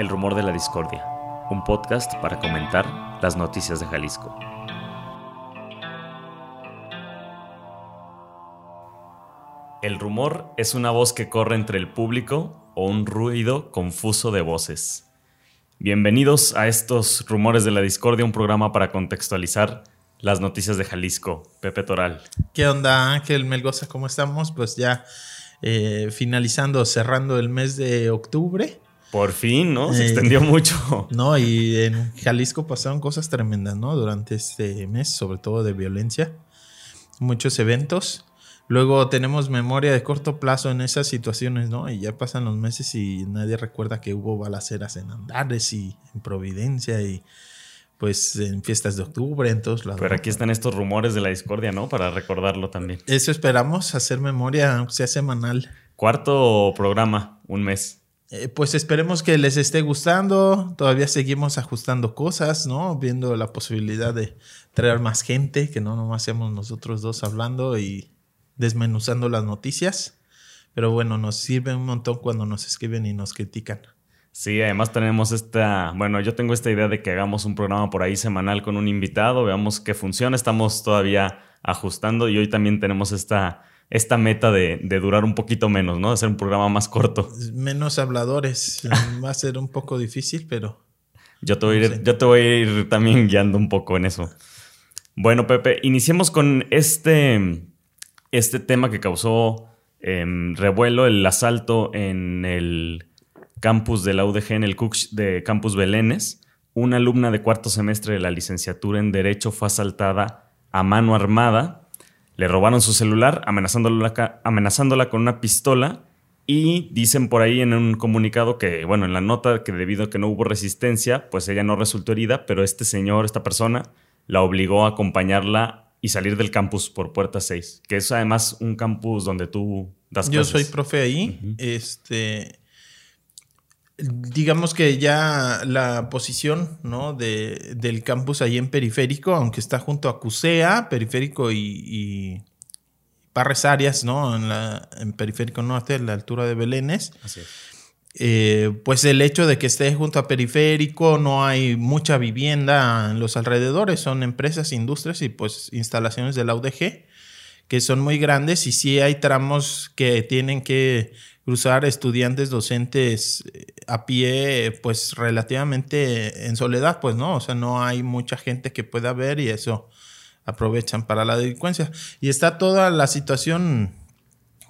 El Rumor de la Discordia, un podcast para comentar las noticias de Jalisco. El rumor es una voz que corre entre el público o un ruido confuso de voces. Bienvenidos a estos Rumores de la Discordia, un programa para contextualizar las noticias de Jalisco. Pepe Toral. ¿Qué onda, Ángel Melgoza? ¿Cómo estamos? Pues ya eh, finalizando, cerrando el mes de octubre. Por fin, ¿no? Se extendió mucho. No, y en Jalisco pasaron cosas tremendas, ¿no? Durante este mes, sobre todo de violencia. Muchos eventos. Luego tenemos memoria de corto plazo en esas situaciones, ¿no? Y ya pasan los meses y nadie recuerda que hubo balaceras en Andares y en Providencia y pues en fiestas de octubre, en todos lados. Pero aquí están estos rumores de la discordia, ¿no? Para recordarlo también. Eso esperamos, hacer memoria, aunque sea semanal. Cuarto programa, un mes. Eh, pues esperemos que les esté gustando. Todavía seguimos ajustando cosas, ¿no? Viendo la posibilidad de traer más gente, que no nomás seamos nosotros dos hablando y desmenuzando las noticias. Pero bueno, nos sirve un montón cuando nos escriben y nos critican. Sí, además tenemos esta, bueno, yo tengo esta idea de que hagamos un programa por ahí semanal con un invitado, veamos qué funciona, estamos todavía ajustando y hoy también tenemos esta esta meta de, durar un poquito menos, ¿no? De hacer un programa más corto. Menos habladores. Va a ser un poco difícil, pero. Yo te, voy a ir, yo te voy a ir también guiando un poco en eso. Bueno, Pepe, iniciemos con este, este tema que causó em, revuelo, el asalto en el campus de la UDG, en el CUCH de Campus Belénes. Una alumna de cuarto semestre de la licenciatura en Derecho fue asaltada a mano armada le robaron su celular amenazándola, amenazándola con una pistola y dicen por ahí en un comunicado que, bueno, en la nota que debido a que no hubo resistencia, pues ella no resultó herida, pero este señor, esta persona, la obligó a acompañarla y salir del campus por puerta 6, que es además un campus donde tú das Yo soy profe ahí. Este digamos que ya la posición ¿no? de, del campus ahí en Periférico, aunque está junto a CUSEA, Periférico y, y Parres Arias, ¿no? En, la, en Periférico Norte, a la altura de Belénes. Eh, pues el hecho de que esté junto a Periférico, no hay mucha vivienda en los alrededores, son empresas, industrias y pues instalaciones de la UDG que son muy grandes y sí hay tramos que tienen que cruzar estudiantes docentes eh, a pie, pues relativamente en soledad, pues no, o sea, no hay mucha gente que pueda ver y eso aprovechan para la delincuencia. Y está toda la situación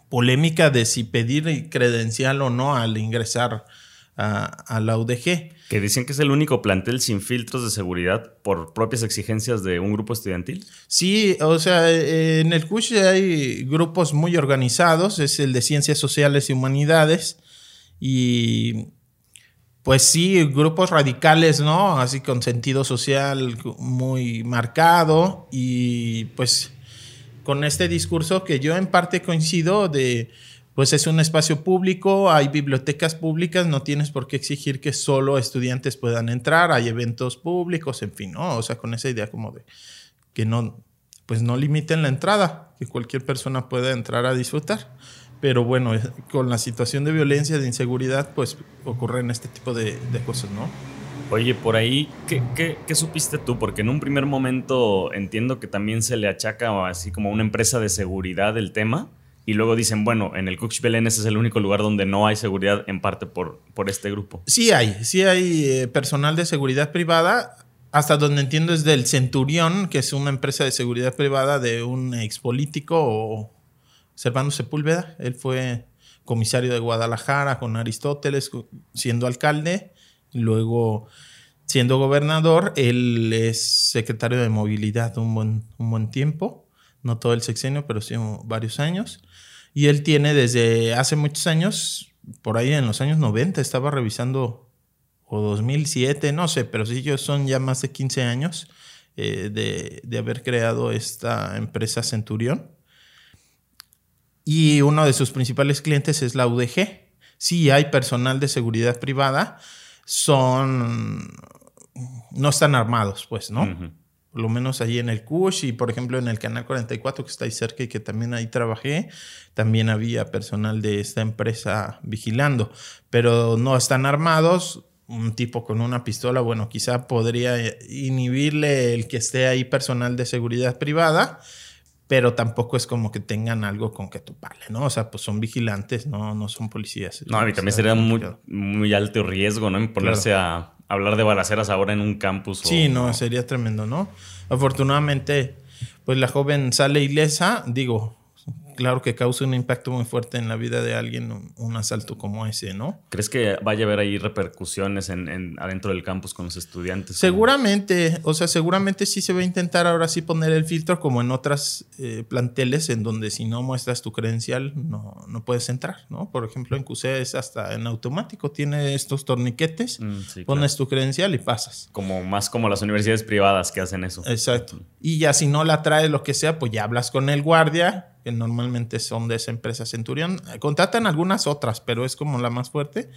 polémica de si pedir credencial o no al ingresar a, la UDG. Que dicen que es el único plantel sin filtros de seguridad por propias exigencias de un grupo estudiantil. Sí, o sea, en el CUSH hay grupos muy organizados, es el de Ciencias Sociales y Humanidades, y pues sí, grupos radicales, ¿no? Así con sentido social muy marcado, y pues con este discurso que yo en parte coincido de pues es un espacio público, hay bibliotecas públicas, no tienes por qué exigir que solo estudiantes puedan entrar, hay eventos públicos, en fin, ¿no? O sea, con esa idea como de que no, pues no limiten la entrada, que cualquier persona pueda entrar a disfrutar. Pero bueno, con la situación de violencia, de inseguridad, pues ocurren este tipo de, cosas, ¿no? Oye, por ahí, ¿qué, ¿qué, supiste tú? Porque en un primer momento entiendo que también se le achaca así como una empresa de seguridad el tema y luego dicen, bueno, en el Cuch Belénes es el único lugar donde no hay seguridad en parte por, por este grupo. Sí hay, sí hay eh, personal de seguridad privada, hasta donde entiendo es del Centurión, que es una empresa de seguridad privada de un expolítico, Servando Sepúlveda. Él fue comisario de Guadalajara con Aristóteles, siendo alcalde, luego siendo gobernador, él es secretario de movilidad un buen, un buen tiempo, no todo el sexenio, pero sí varios años. Y él tiene desde hace muchos años, por ahí en los años 90, estaba revisando, o 2007, no sé, pero sí, ellos son ya más de 15 años eh, de, de, haber creado esta empresa Centurión. Y uno de sus principales clientes es la UDG. Sí hay personal de seguridad privada, son... no están armados, pues, ¿no? Por lo menos ahí en el CUSH y por ejemplo en el Canal 44 que está ahí cerca y que también ahí trabajé, también había personal de esta empresa vigilando, pero no están armados, un tipo con una pistola, bueno, quizá podría inhibirle el que esté ahí personal de seguridad privada, pero tampoco es como que tengan algo con que toparle, ¿no? O sea, pues son vigilantes, no, no son policías. No, mí también sería muy, muy alto riesgo, ¿no? En ponerse a hablar de balaceras ahora en un campus. Sí, no, sería tremendo, ¿no? Afortunadamente, pues la joven sale ilesa, digo, claro que causa un impacto muy fuerte en la vida de alguien un, asalto como ese, ¿no? ¿Crees que vaya a haber ahí repercusiones en, adentro del campus con los estudiantes? Seguramente, o sea, seguramente sí se va a intentar ahora sí poner el filtro como en otras eh, planteles en donde si no muestras tu credencial no, no puedes entrar, ¿no? Por ejemplo, en QC es hasta en automático, tiene estos torniquetes, mm, pones tu credencial y pasas. Como más como las universidades privadas que hacen eso. Exacto. Y ya si no la traes lo que sea, pues ya hablas con el guardia que normalmente son de esa empresa Centurion. Contratan algunas otras, pero es como la más fuerte.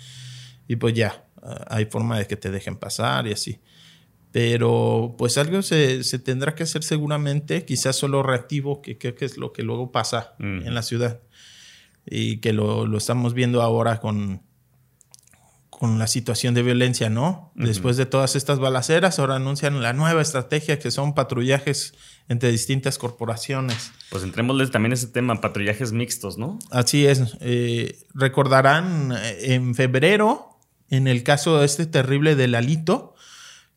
Y pues ya, ah, hay forma de que te dejen pasar y así. Pero pues algo se, tendrá que hacer seguramente, quizás solo reactivo, que creo que es lo que luego pasa en la ciudad. Y que lo, lo estamos viendo ahora con, con la situación de violencia, ¿no? Después de todas estas balaceras, ahora anuncian la nueva estrategia que son patrullajes entre distintas corporaciones. Pues entrémosle también ese tema, patrullajes mixtos, ¿no? Así es. Eh, recordarán eh, en febrero, en el caso de este terrible del Alito,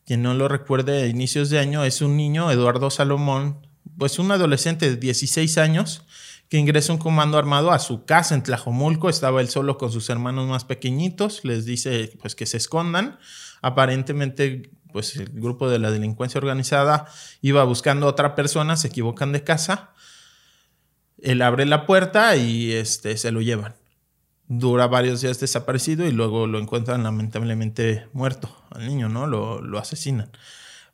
quien no lo recuerde a inicios de año, es un niño, Eduardo Salomón, pues un adolescente de 16 años, que ingresa un comando armado a su casa en Tlajomulco. Estaba él solo con sus hermanos más pequeñitos. Les dice pues que se escondan. Aparentemente pues el grupo de la delincuencia organizada iba buscando a otra persona, se equivocan de casa. Él abre la puerta y este, se lo llevan. Dura varios días desaparecido y luego lo encuentran lamentablemente muerto al niño, ¿no? Lo, lo asesinan.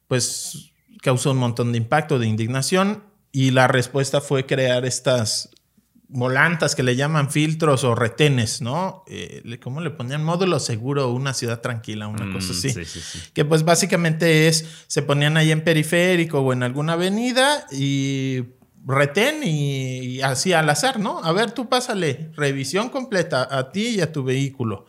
Pues causó un montón de impacto, de indignación y la respuesta fue crear estas volantas que le llaman filtros o retenes, ¿no? Eh, ¿Cómo le ponían? Módulo seguro, una ciudad tranquila, una cosa mm, así. Sí, sí, sí. Que pues básicamente es, se ponían ahí en periférico o en alguna avenida y retén y, así al azar, ¿no? A ver, tú pásale, revisión completa a ti y a tu vehículo.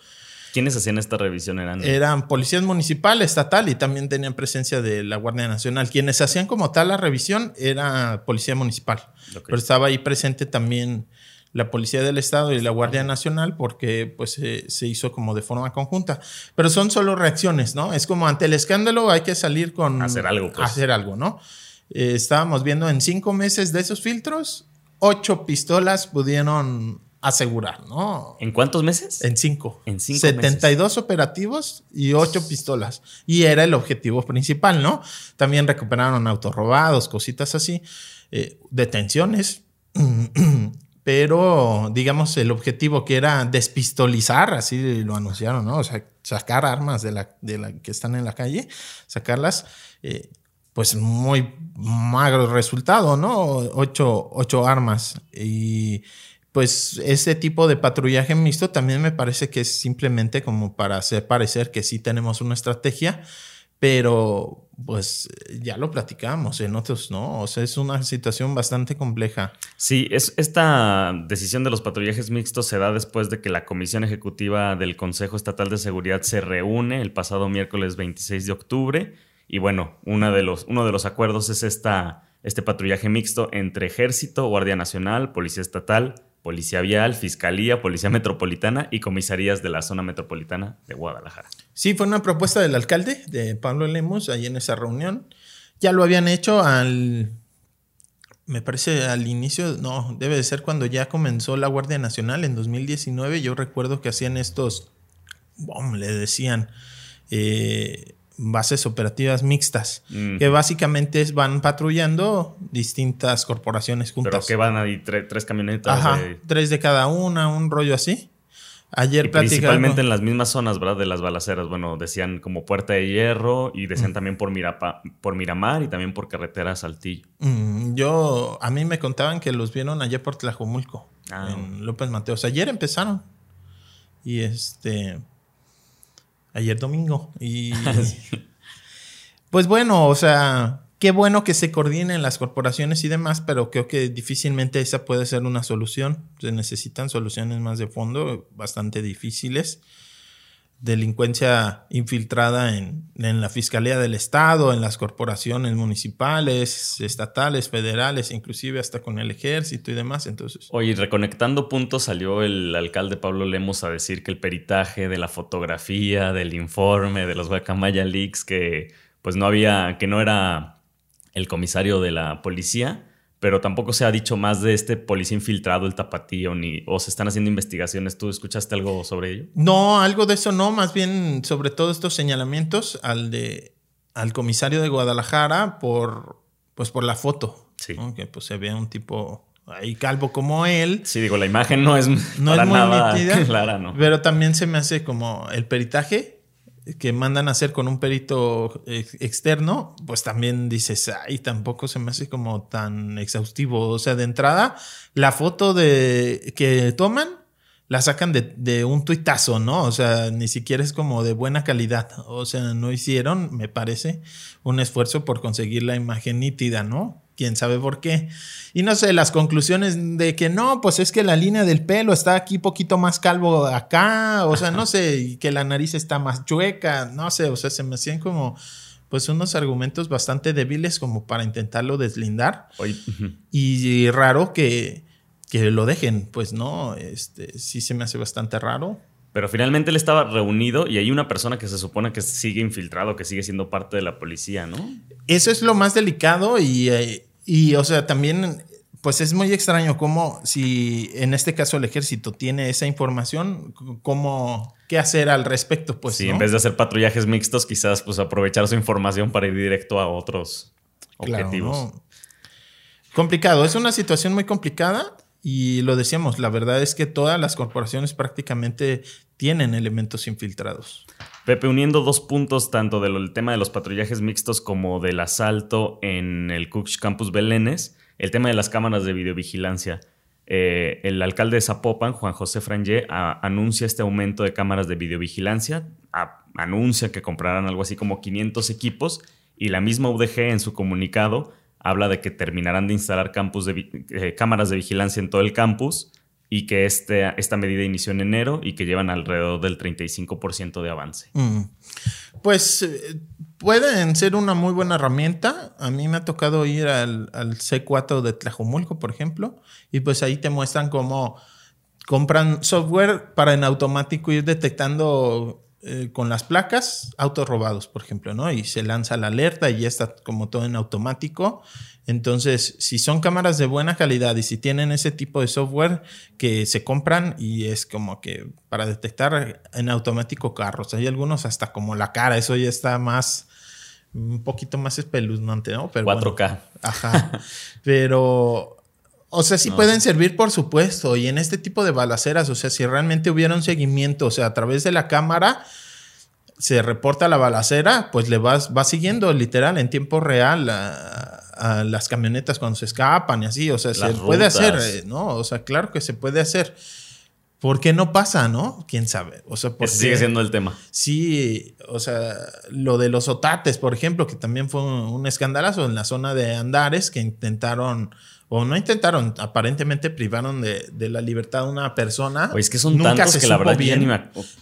¿Quiénes hacían esta revisión? Eran, eran policías municipal, estatal y también tenían presencia de la Guardia Nacional. Quienes hacían como tal la revisión era policía municipal. Pero estaba ahí presente también la Policía del Estado y la Guardia Nacional porque pues se hizo como de forma conjunta. Pero son solo reacciones, ¿no? Es como ante el escándalo hay que salir con... Hacer algo. Pues. Hacer algo, ¿no? Eh, estábamos viendo en cinco meses de esos filtros, ocho pistolas pudieron asegurar, ¿no? ¿En cuántos meses? En cinco. En cinco 72 operativos y ocho pistolas. Y era el objetivo principal, ¿no? También recuperaron autos robados, cositas así, eh, detenciones. Pero, digamos, el objetivo que era despistolizar, así lo anunciaron, ¿no? O sea, sacar armas de la, de la que están en la calle, sacarlas, eh, pues muy magro resultado, ¿no? Ocho, ocho armas. Y pues ese tipo de patrullaje mixto también me parece que es simplemente como para hacer parecer que sí tenemos una estrategia, pero pues ya lo platicamos en otros, ¿no? O sea, es una situación bastante compleja. Sí, es, esta decisión de los patrullajes mixtos se da después de que la Comisión Ejecutiva del Consejo Estatal de Seguridad se reúne el pasado miércoles 26 de octubre y bueno, una de los, uno de los acuerdos es esta, este patrullaje mixto entre Ejército, Guardia Nacional, Policía Estatal, Policía Vial, Fiscalía, Policía Metropolitana y comisarías de la zona metropolitana de Guadalajara. Sí, fue una propuesta del alcalde, de Pablo Lemos, ahí en esa reunión. Ya lo habían hecho al, me parece al inicio, no, debe de ser cuando ya comenzó la Guardia Nacional en 2019. Yo recuerdo que hacían estos, bom, le decían, eh, bases operativas mixtas, que básicamente van patrullando distintas corporaciones juntas. Pero que van ahí tres camionetas. Ajá, tres de cada una, un rollo así. Ayer Principalmente en las mismas zonas, ¿verdad? De las balaceras. Bueno, decían como Puerta de Hierro y decían también por, por Miramar y también por Carretera Saltillo. Mm, yo, a mí me contaban que los vieron ayer por Tlajomulco, ah. en López Mateos. Ayer empezaron. Y este, ayer domingo. Y pues bueno, o sea, qué bueno que se coordinen las corporaciones y demás, pero creo que difícilmente esa puede ser una solución. Se necesitan soluciones más de fondo, bastante difíciles. Delincuencia infiltrada en, la Fiscalía del Estado, en las corporaciones municipales, estatales, federales, inclusive hasta con el ejército y demás. Entonces. Oye, reconectando puntos, salió el alcalde Pablo Lemos a decir que el peritaje de la fotografía, del informe, de los Guacamaya Leaks, que pues no había, que no era el comisario de la policía pero tampoco se ha dicho más de este policía infiltrado, el tapatío, ni o se están haciendo investigaciones. ¿Tú escuchaste algo sobre ello? No, algo de eso no, más bien sobre todo estos señalamientos al de al comisario de Guadalajara por pues por la foto. Sí. Que pues se ve un tipo ahí calvo como él. Sí, digo, la imagen no es, no es muy nítida, clara, ¿no? Pero también se me hace como el peritaje que mandan a hacer con un perito externo, pues también dices, ay, tampoco se me hace como tan exhaustivo. O sea, de entrada, la foto de que toman la sacan de, un tuitazo, ¿no? O sea, ni siquiera es como de buena calidad. O sea, no hicieron, me parece, un esfuerzo por conseguir la imagen nítida, ¿no? Quién sabe por qué. Y no sé, las conclusiones de que no, pues es que la línea del pelo está aquí poquito más calvo acá, o sea, no sé, y que la nariz está más chueca, no sé, o sea, se me hacían como pues unos argumentos bastante débiles como para intentarlo deslindar. Y raro que, que lo dejen, pues no, este sí se me hace bastante raro. Pero finalmente él estaba reunido y hay una persona que se supone que sigue infiltrado, que sigue siendo parte de la policía, ¿no? Eso es lo más delicado y, eh, y o sea, también, pues es muy extraño cómo, si en este caso el ejército tiene esa información, cómo, qué hacer al respecto, pues. Sí, en vez de hacer patrullajes mixtos, quizás pues aprovechar su información para ir directo a otros objetivos. Complicado, es una situación muy complicada. Y lo decíamos, la verdad es que todas las corporaciones prácticamente tienen elementos infiltrados. Pepe, uniendo dos puntos, tanto del tema de los patrullajes mixtos como del asalto en el Cooks Campus Belénes, el tema de las cámaras de videovigilancia. Eh, el alcalde de Zapopan, Juan José Frangé, anuncia este aumento de cámaras de videovigilancia, anuncia que comprarán algo así como 500 equipos y la misma UDG en su comunicado habla de que terminarán de instalar campus de, eh, cámaras de vigilancia en todo el campus y que este, esta medida inició en enero y que llevan alrededor del 35% de avance. Mm. Pues eh, pueden ser una muy buena herramienta. A mí me ha tocado ir al, C4 de Tlajomulco, por ejemplo, y pues ahí te muestran cómo compran software para en automático ir detectando eh, con las placas autos robados, por ejemplo, ¿no? Y se lanza la alerta y ya está como todo en automático. Entonces, si son cámaras de buena calidad y si tienen ese tipo de software que se compran y es como que para detectar en automático carros, hay algunos hasta como la cara, eso ya está más, un poquito más espeluznante, ¿no? Pero 4K. ajá. Pero o sea, sí pueden servir, por supuesto. Y en este tipo de balaceras, o sea, si realmente hubiera un seguimiento, o sea, a través de la cámara se reporta la balacera, pues le vas, va siguiendo literal en tiempo real a, las camionetas cuando se escapan y así. O sea, se puede hacer, eh, ¿no? O sea, claro que se puede hacer. ¿Por qué no pasa, no? ¿Quién sabe? O sea, porque, sigue siendo el tema. Sí, o sea, lo de los otates, por ejemplo, que también fue un escandalazo en la zona de Andares, que intentaron o no intentaron, aparentemente privaron de, la libertad a una persona. es que son tantos que la verdad bien.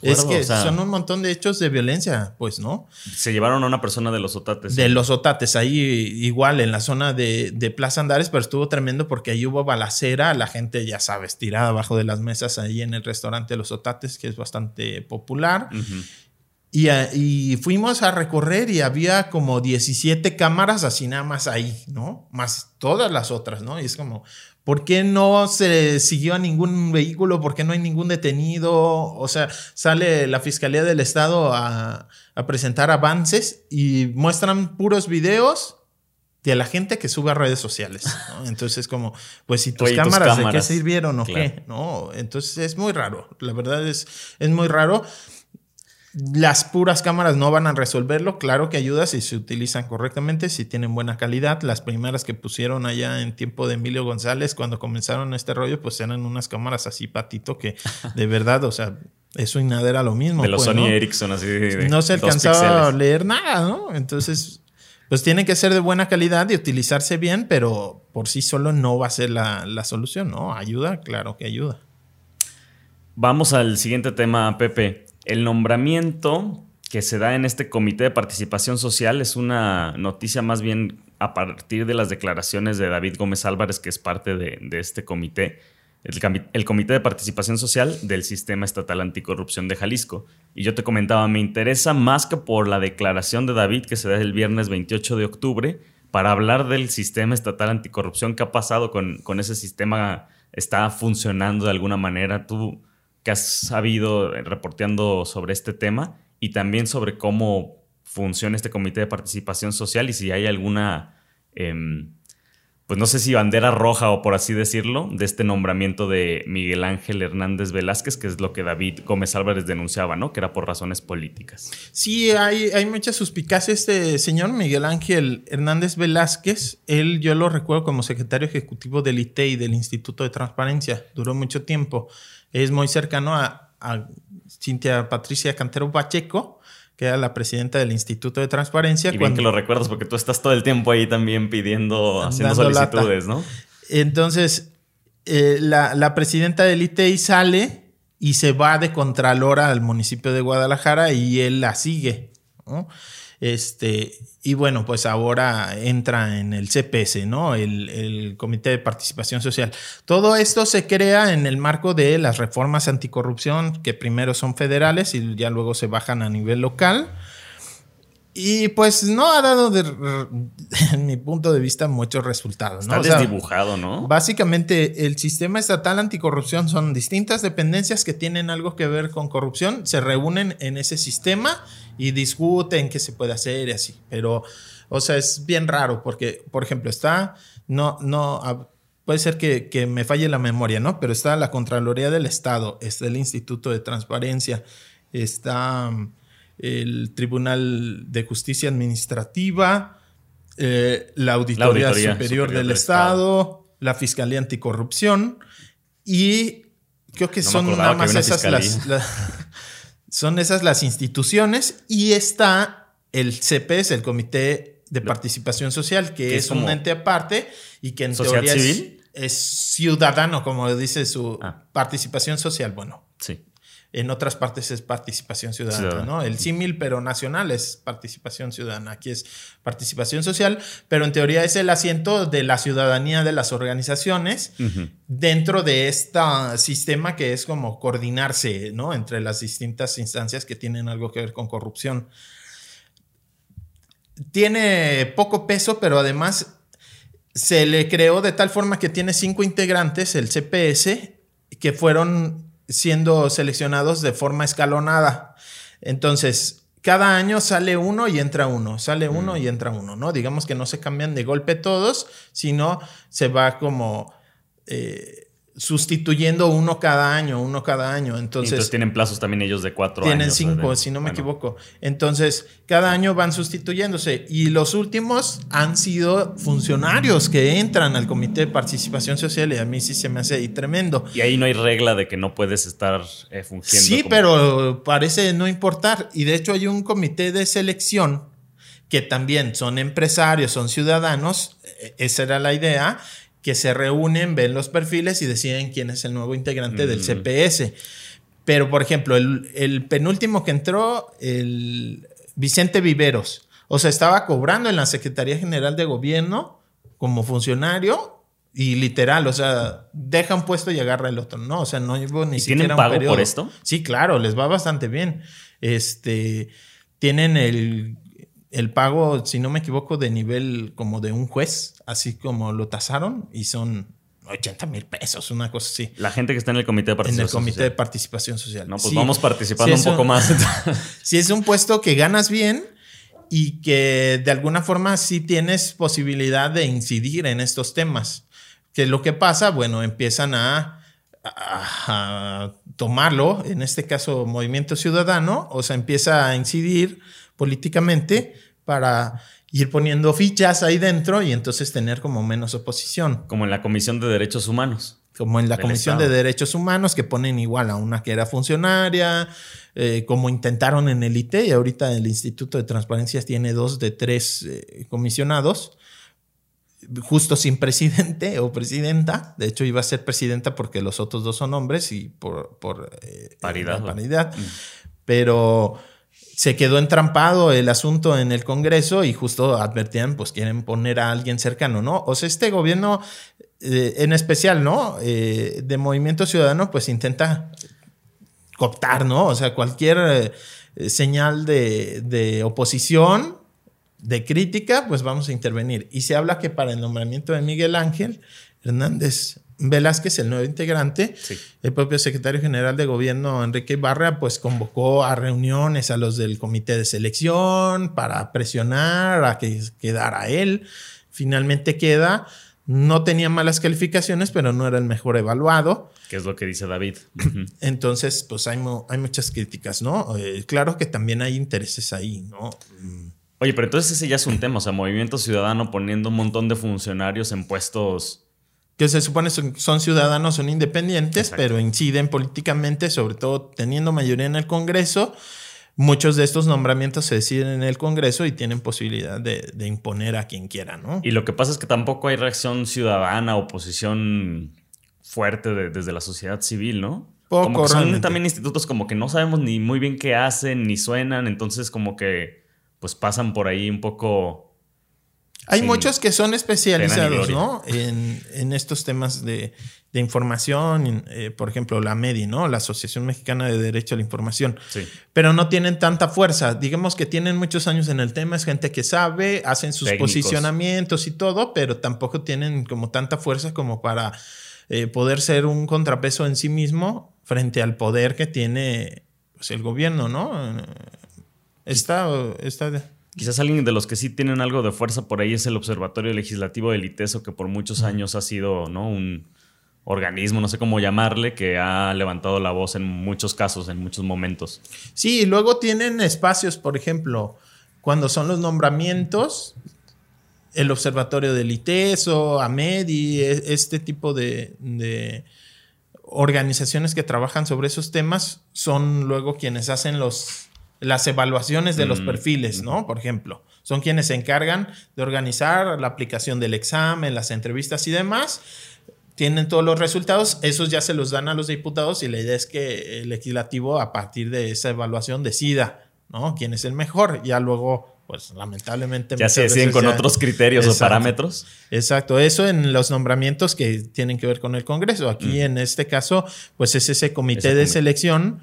es que son un montón de hechos de violencia, pues, ¿no? Se llevaron a una persona de los otates. De los otates, ahí igual en la zona de, de, Plaza Andares, pero estuvo tremendo porque ahí hubo balacera, la gente, ya sabes, tirada abajo de las mesas ahí en el restaurante Los Otates, que es bastante popular. Y, fuimos a recorrer y había como 17 cámaras así nada más ahí, ¿no? Más todas las otras, ¿no? Y es como, ¿por qué no se siguió a ningún vehículo? ¿Por qué no hay ningún detenido? O sea, sale la Fiscalía del Estado a, presentar avances y muestran puros videos de la gente que sube a redes sociales. ¿no? Entonces, como, pues si tus, cámaras, de qué sirvieron o qué, ¿no? Entonces es muy raro. La verdad es, es muy raro. Las puras cámaras no van a resolverlo, claro que ayuda si se utilizan correctamente, si tienen buena calidad. Las primeras que pusieron allá en tiempo de Emilio González cuando comenzaron este rollo, pues eran unas cámaras así patito que de verdad, o sea, eso y nada era lo mismo. De los pues, Sony Ericsson así de, No se alcanzaba a leer nada, ¿no? Entonces, pues tienen que ser de buena calidad y utilizarse bien, pero por sí solo no va a ser la, la solución, ¿no? Ayuda, claro que ayuda. Vamos al siguiente tema, Pepe. El nombramiento que se da en este comité de participación social es una noticia más bien a partir de las declaraciones de David Gómez Álvarez, que es parte de, este comité, el, Comité de Participación Social del Sistema Estatal Anticorrupción de Jalisco. Y yo te comentaba, me interesa más que por la declaración de David que se da el viernes 28 de octubre para hablar del Sistema Estatal Anticorrupción, qué ha pasado con, con ese sistema, está funcionando de alguna manera. Tú que has sabido reporteando sobre este tema y también sobre cómo funciona este comité de participación social y si hay alguna, em, pues no sé si bandera roja o por así decirlo, de este nombramiento de Miguel Ángel Hernández Velázquez, que es lo que David Gómez Álvarez denunciaba, ¿no? Que era por razones políticas. Sí, hay, hay mucha suspicacia. Este señor Miguel Ángel Hernández Velázquez, él yo lo recuerdo como secretario ejecutivo del ITEI, del Instituto de Transparencia, duró mucho tiempo. Es muy cercano a, a Cintia Patricia Cantero Pacheco, que era la presidenta del Instituto de Transparencia. Y bien que lo recuerdas porque tú estás todo el tiempo ahí también pidiendo, haciendo solicitudes, ¿no? Entonces, eh, la, la, presidenta del ITEI sale y se va de Contralora al municipio de Guadalajara y él la sigue. ¿no? Este, y bueno, pues ahora entra en el CPS, ¿no? El, Comité de Participación Social. Todo esto se crea en el marco de las reformas anticorrupción, que primero son federales y ya luego se bajan a nivel local. Y pues no ha dado, en mi punto de vista, muchos resultados. ¿no? Está desdibujado, ¿no? Básicamente, el sistema estatal anticorrupción son distintas dependencias que tienen algo que ver con corrupción, se reúnen en ese sistema y discuten qué se puede hacer y así. Pero, o sea, es bien raro porque, por ejemplo, está, no, no, puede ser que, que me falle la memoria, ¿no? Pero está la Contraloría del Estado, está el Instituto de Transparencia, está el Tribunal de Justicia Administrativa, eh, la, Auditoría Superior, del, Estado, la Fiscalía Anticorrupción y creo que son nada más esas las, son esas las instituciones y está el CPS, el Comité de Participación Social, que es, un ente aparte y que en teoría es, ciudadano, como dice su ah. participación social. Bueno, sí. En otras partes es participación ciudadana, ¿no? El símil, pero nacional es participación ciudadana. Aquí es participación social, pero en teoría es el asiento de la ciudadanía de las organizaciones dentro de este sistema que es como coordinarse, ¿no? Entre las distintas instancias que tienen algo que ver con corrupción. Tiene poco peso, pero además se le creó de tal forma que tiene cinco integrantes, el CPS, que fueron siendo seleccionados de forma escalonada. Entonces, cada año sale uno y entra uno, sale uno y entra uno, ¿no? Digamos que no se cambian de golpe todos, sino se va como... Eh, sustituyendo uno cada año, uno cada año. Entonces, tienen plazos también ellos de cuatro tienen años. Tienen cinco, si no me equivoco. Entonces, cada año van sustituyéndose. Y los últimos han sido funcionarios que entran al Comité de Participación Social y a mí sí se me hace ahí tremendo. Y ahí no hay regla de que no puedes estar eh, fungiendo. Sí, pero parece no importar. Y de hecho hay un comité de selección que también son empresarios, son ciudadanos, e-, esa era la idea, que se reúnen, ven los perfiles y deciden quién es el nuevo integrante del CPS. Pero, por ejemplo, el, penúltimo que entró, el Vicente Viveros, o sea, estaba cobrando en la Secretaría General de Gobierno como funcionario y literal, o sea, deja un puesto y agarra el otro, ¿no? O sea, no llevo ni siquiera ¿Tienen pago por esto? Sí, claro, les va bastante bien. Este, tienen el el pago, si no me equivoco, de nivel como de un juez, así como lo tasaron, y son 80 mil pesos, una cosa así. La gente que está en el comité de participación social. En el comité de participación social. No, pues vamos participando un poco más. si es un puesto que ganas bien y que de alguna forma sí tienes posibilidad de incidir en estos temas. Que lo que pasa, bueno, empiezan a, a tomarlo, en este caso Movimiento Ciudadano, o sea, empieza a incidir políticamente para ir poniendo fichas ahí dentro y entonces tener como menos oposición. Como en la Comisión de Derechos Humanos. Como en la Comisión de Derechos Humanos, que ponen igual a una que era funcionaria, eh, como intentaron en el IT, y ahorita el Instituto de Transparencias tiene dos de tres eh, comisionados, justo sin presidente o presidenta. De hecho, iba a ser presidenta porque los otros dos son hombres y por, por eh, paridad. paridad. Mm. pero se quedó entrampado el asunto en el Congreso y justo advertían, pues quieren poner a alguien cercano, ¿no? O sea, este gobierno eh, en especial, ¿no? Eh, de Movimiento Ciudadano, pues intenta cooptar, ¿no? O sea, cualquier eh, señal de, de, oposición, de crítica, pues vamos a intervenir. Y se habla que para el nombramiento de Miguel Ángel Hernández Velázquez, el nuevo integrante, el propio secretario general de gobierno, Enrique Barra, pues convocó a reuniones a los del comité de selección para presionar a que quedara él. Finalmente queda. No tenía malas calificaciones, pero no era el mejor evaluado. Que es lo que dice David. Entonces, pues hay, hay muchas críticas, ¿no? Eh, claro que también hay intereses ahí, ¿no? Oye, pero entonces ese ya es un tema, o sea, Movimiento Ciudadano poniendo un montón de funcionarios en puestos que se supone son, son ciudadanos, son independientes, pero inciden políticamente, sobre todo teniendo mayoría en el Congreso. Muchos de estos nombramientos se deciden en el Congreso y tienen posibilidad de, imponer a quien quiera, ¿no? Y lo que pasa es que tampoco hay reacción ciudadana, oposición fuerte desde la sociedad civil, ¿no? Poco, como que son también institutos como que no sabemos ni muy bien qué hacen, ni suenan, entonces como que pues pasan por ahí un poco hay muchos que son especializados, ¿no? En, estos temas de, información, eh, por ejemplo, la MEDI, ¿no? La Asociación Mexicana de Derecho a la Información. Sí. Pero no tienen tanta fuerza. Digamos que tienen muchos años en el tema, es gente que sabe, hacen sus posicionamientos y todo, pero tampoco tienen como tanta fuerza como para eh, poder ser un contrapeso en sí mismo frente al poder que tiene pues, el gobierno, ¿no? Está, está Quizás alguien de los que sí tienen algo de fuerza por ahí es el Observatorio Legislativo del ITESO, que por muchos años ha sido ¿no? un organismo, no sé cómo llamarle, que ha levantado la voz en muchos casos, en muchos momentos. Sí, y luego tienen espacios, por ejemplo, cuando son los nombramientos, el Observatorio del ITESO, AMEDI, e, este tipo de, de organizaciones que trabajan sobre esos temas son luego quienes hacen los las evaluaciones de los mm, perfiles, ¿no? Por ejemplo, son quienes se encargan de organizar la aplicación del examen, las entrevistas y demás. Tienen todos los resultados, esos ya se los dan a los diputados y la idea es que el legislativo a partir de esa evaluación decida, ¿no? ¿Quién es el mejor? Ya luego pues lamentablemente. Ya se deciden con otros criterios o parámetros. Exacto, eso en los nombramientos que tienen que ver con el Congreso. Aquí mm. en este caso, pues es ese comité de selección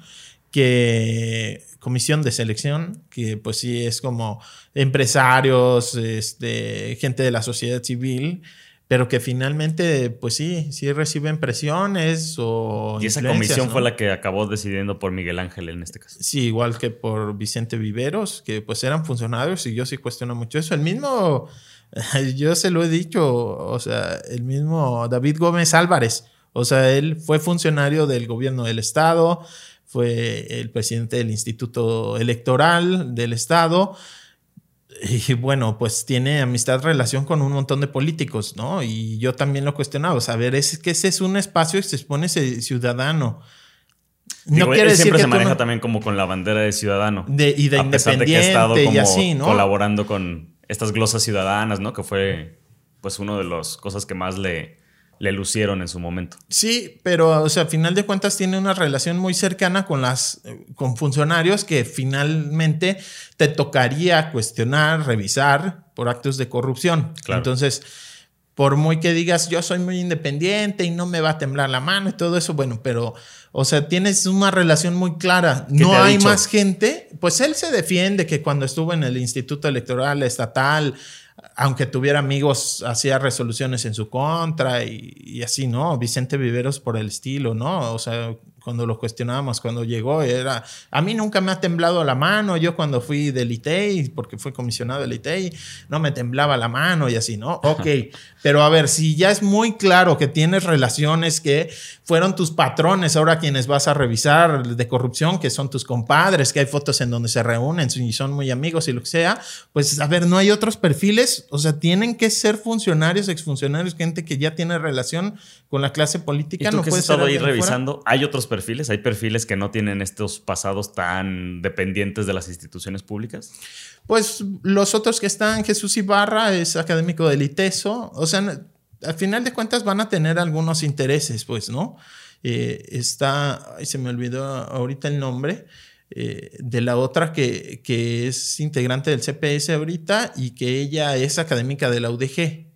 que comisión de selección, que pues sí es como empresarios, este, gente de la sociedad civil, pero que finalmente, pues sí, sí reciben presiones o... Y esa comisión fue la que acabó decidiendo por Miguel Ángel en este caso. Sí, igual que por Vicente Viveros, que pues eran funcionarios y yo sí cuestiono mucho eso. El mismo, yo se lo he dicho, o sea, el mismo David Gómez Álvarez, o sea, él fue funcionario del gobierno del estado, fue el presidente del Instituto Electoral del Estado. Y bueno, pues tiene amistad, relación con un montón de políticos, ¿no? Y yo también lo he cuestionado. Saber, es que ese es un espacio que se expone ese ciudadano. No quiere decir siempre se maneja también como con la bandera de ciudadano. De, y de a pesar de que ha estado como y así, ¿no? colaborando con estas glosas ciudadanas, ¿no? Que fue pues una de las cosas que más le, le lucieron en su momento. Sí, pero o sea, al final de cuentas tiene una relación muy cercana con las con funcionarios que finalmente te tocaría cuestionar, revisar por actos de corrupción. Entonces, por muy que digas yo soy muy independiente y no me va a temblar la mano y todo eso, bueno, pero o sea, tienes una relación muy clara. No hay más gente. Pues él se defiende que cuando estuvo en el Instituto Electoral Estatal aunque tuviera amigos, hacía resoluciones en su contra y, así, ¿no? Vicente Viveros por el estilo, ¿no? O sea, cuando lo cuestionábamos, cuando llegó, era, a mí nunca me ha temblado la mano, yo cuando fui del ITEI, porque fui comisionado del ITEI, no me temblaba la mano y así, ¿no? Ok, pero a ver, si ya es muy claro que tienes relaciones que fueron tus patrones, ahora quienes vas a revisar de corrupción, que son tus compadres, que hay fotos en donde se reúnen y son muy amigos y lo que sea, pues a ver, no hay otros perfiles, o sea, tienen que ser funcionarios, exfuncionarios, gente que ya tiene relación con la clase política. ¿Y tú no que has estado ahí revisando, ¿hay otros perfiles? ¿Hay perfiles que no tienen estos pasados tan dependientes de las instituciones públicas? Pues los otros que están, Jesús Ibarra es académico del ITESO, o sea, al final de cuentas van a tener algunos intereses, pues, ¿no? Eh, está, se me olvidó ahorita el nombre, eh, de la otra que, que, es integrante del CPS ahorita y que ella es académica de la UDG.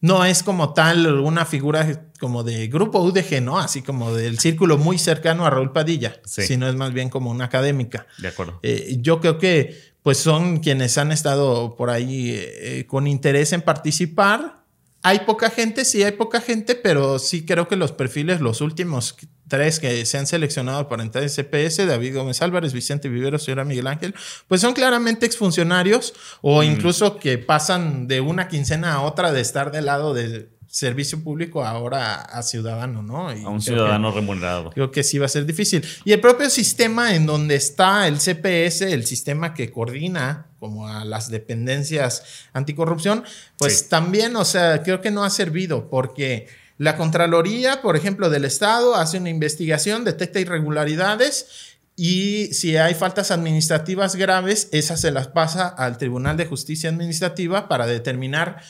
No es como tal una figura como de grupo UDG, ¿no? Así como del círculo muy cercano a Raúl Padilla, sino es más bien como una académica. De acuerdo. Eh, yo creo que pues son quienes han estado por ahí eh, con interés en participar. Hay poca gente, sí hay poca gente, pero sí creo que los perfiles, los últimos tres que se han seleccionado para entrar en CPS, David Gómez Álvarez, Vicente Vivero, señora Miguel Ángel, pues son claramente exfuncionarios o mm. incluso que pasan de una quincena a otra de estar del lado del servicio público ahora a ciudadano, ¿no? a un ciudadano remunerado. Creo que sí va a ser difícil. Y el propio sistema en donde está el CPS, el sistema que coordina como a las dependencias anticorrupción, pues también, o sea, creo que no ha servido porque la Contraloría, por ejemplo, del Estado hace una investigación, detecta irregularidades y si hay faltas administrativas graves, esas se las pasa al Tribunal de Justicia Administrativa para determinar